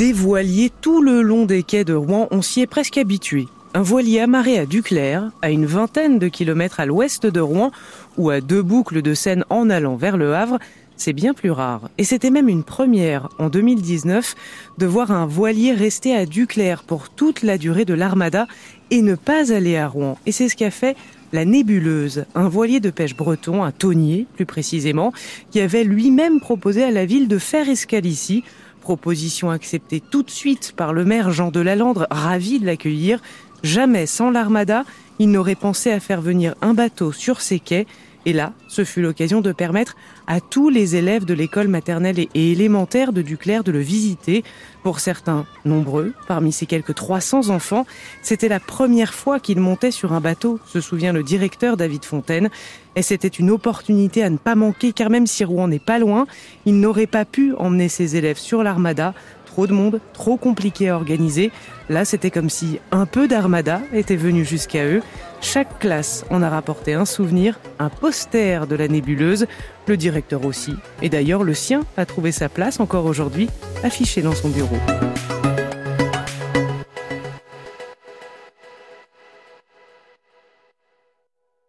Des voiliers tout le long des quais de Rouen, on s'y est presque habitué. Un voilier amarré à Duclair, à une vingtaine de kilomètres à l'ouest de Rouen, ou à deux boucles de Seine en allant vers le Havre, c'est bien plus rare. Et c'était même une première en 2019 de voir un voilier rester à Duclair pour toute la durée de l'armada et ne pas aller à Rouen. Et c'est ce qu'a fait la Nébuleuse, un voilier de pêche breton, un tonnier plus précisément, qui avait lui-même proposé à la ville de faire escale ici. Proposition acceptée tout de suite par le maire Jean de Lalandre, ravi de l'accueillir. Jamais sans l'armada, il n'aurait pensé à faire venir un bateau sur ses quais et là, ce fut l'occasion de permettre à tous les élèves de l'école maternelle et élémentaire de Duclair de le visiter. Pour certains, nombreux, parmi ces quelques 300 enfants, c'était la première fois qu'ils montaient sur un bateau, se souvient le directeur David Fontaine. Et c'était une opportunité à ne pas manquer car même si Rouen n'est pas loin, il n'aurait pas pu emmener ses élèves sur l'armada Trop de monde, trop compliqué à organiser. Là, c'était comme si un peu d'armada était venu jusqu'à eux. Chaque classe en a rapporté un souvenir, un poster de la nébuleuse, le directeur aussi. Et d'ailleurs, le sien a trouvé sa place encore aujourd'hui, affiché dans son bureau.